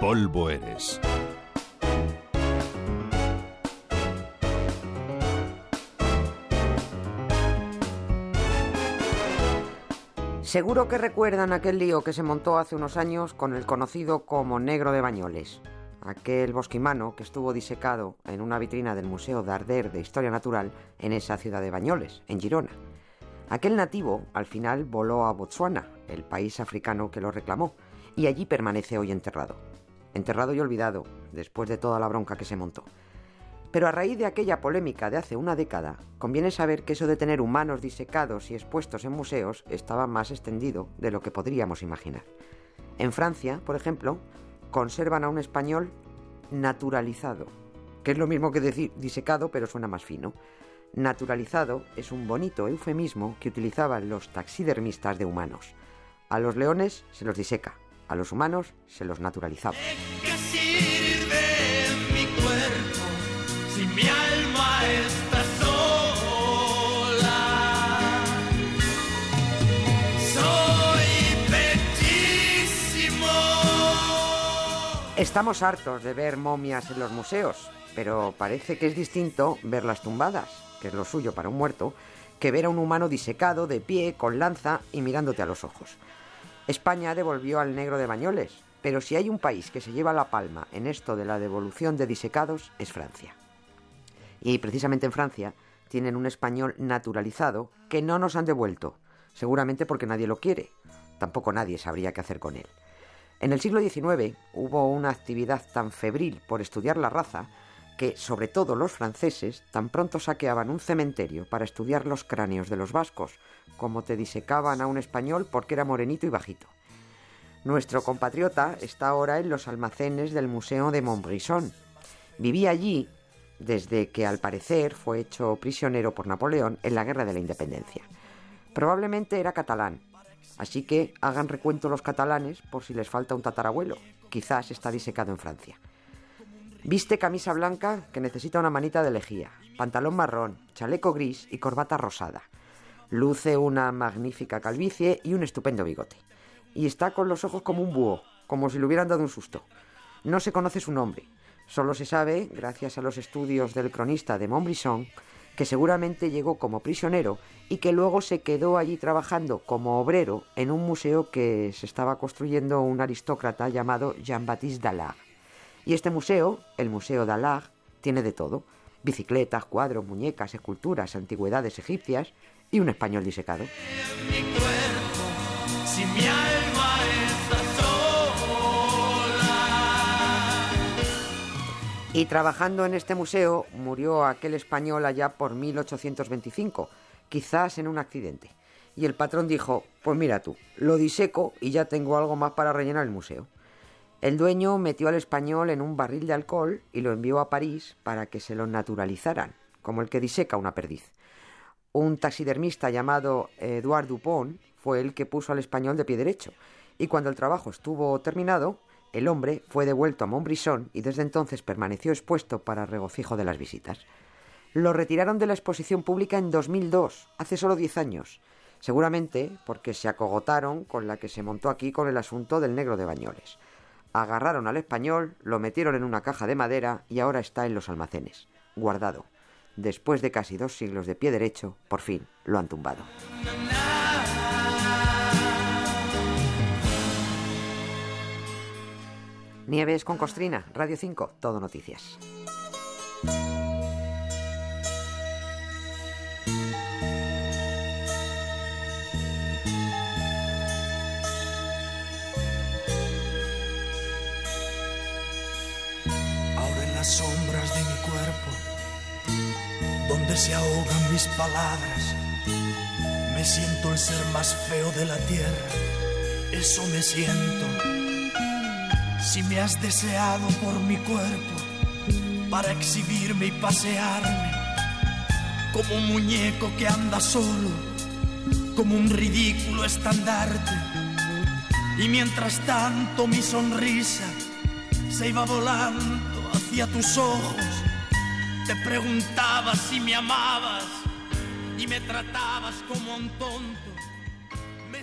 polvo eres. Seguro que recuerdan aquel lío que se montó hace unos años con el conocido como Negro de Bañoles, aquel bosquimano que estuvo disecado en una vitrina del Museo Darder de Historia Natural en esa ciudad de Bañoles, en Girona. Aquel nativo al final voló a Botsuana, el país africano que lo reclamó, y allí permanece hoy enterrado. Enterrado y olvidado, después de toda la bronca que se montó. Pero a raíz de aquella polémica de hace una década, conviene saber que eso de tener humanos disecados y expuestos en museos estaba más extendido de lo que podríamos imaginar. En Francia, por ejemplo, conservan a un español naturalizado, que es lo mismo que decir disecado, pero suena más fino. Naturalizado es un bonito eufemismo que utilizaban los taxidermistas de humanos. A los leones se los diseca, a los humanos se los naturalizaba. mi alma está sola. Soy bellísimo. Estamos hartos de ver momias en los museos, pero parece que es distinto verlas tumbadas, que es lo suyo para un muerto, que ver a un humano disecado, de pie, con lanza y mirándote a los ojos. España devolvió al negro de Bañoles, pero si hay un país que se lleva la palma en esto de la devolución de disecados es Francia. Y precisamente en Francia tienen un español naturalizado que no nos han devuelto, seguramente porque nadie lo quiere. Tampoco nadie sabría qué hacer con él. En el siglo XIX hubo una actividad tan febril por estudiar la raza que, sobre todo los franceses, tan pronto saqueaban un cementerio para estudiar los cráneos de los vascos, como te disecaban a un español porque era morenito y bajito. Nuestro compatriota está ahora en los almacenes del Museo de Montbrison. Vivía allí desde que al parecer fue hecho prisionero por Napoleón en la Guerra de la Independencia. Probablemente era catalán, así que hagan recuento los catalanes por si les falta un tatarabuelo. Quizás está disecado en Francia. Viste camisa blanca que necesita una manita de lejía, pantalón marrón, chaleco gris y corbata rosada. Luce una magnífica calvicie y un estupendo bigote. Y está con los ojos como un búho, como si le hubieran dado un susto. No se conoce su nombre, Solo se sabe, gracias a los estudios del cronista de Montbrison, que seguramente llegó como prisionero y que luego se quedó allí trabajando como obrero en un museo que se estaba construyendo un aristócrata llamado Jean-Baptiste Dallard. Y este museo, el Museo Dallard, tiene de todo: bicicletas, cuadros, muñecas, esculturas, antigüedades egipcias y un español disecado. Y trabajando en este museo murió aquel español allá por 1825, quizás en un accidente. Y el patrón dijo, pues mira tú, lo diseco y ya tengo algo más para rellenar el museo. El dueño metió al español en un barril de alcohol y lo envió a París para que se lo naturalizaran, como el que diseca una perdiz. Un taxidermista llamado Edouard Dupont fue el que puso al español de pie derecho, y cuando el trabajo estuvo terminado, el hombre fue devuelto a Montbrison y desde entonces permaneció expuesto para regocijo de las visitas. Lo retiraron de la exposición pública en 2002, hace solo 10 años, seguramente porque se acogotaron con la que se montó aquí con el asunto del negro de Bañoles. Agarraron al español, lo metieron en una caja de madera y ahora está en los almacenes, guardado. Después de casi dos siglos de pie derecho, por fin lo han tumbado. Nieves con Costrina, Radio 5, Todo Noticias. Las sombras de mi cuerpo, donde se ahogan mis palabras, me siento el ser más feo de la tierra. Eso me siento si me has deseado por mi cuerpo para exhibirme y pasearme como un muñeco que anda solo, como un ridículo estandarte. Y mientras tanto mi sonrisa se iba volando hacia tus ojos, te preguntaba si me amabas y me tratabas como un tonto. Me.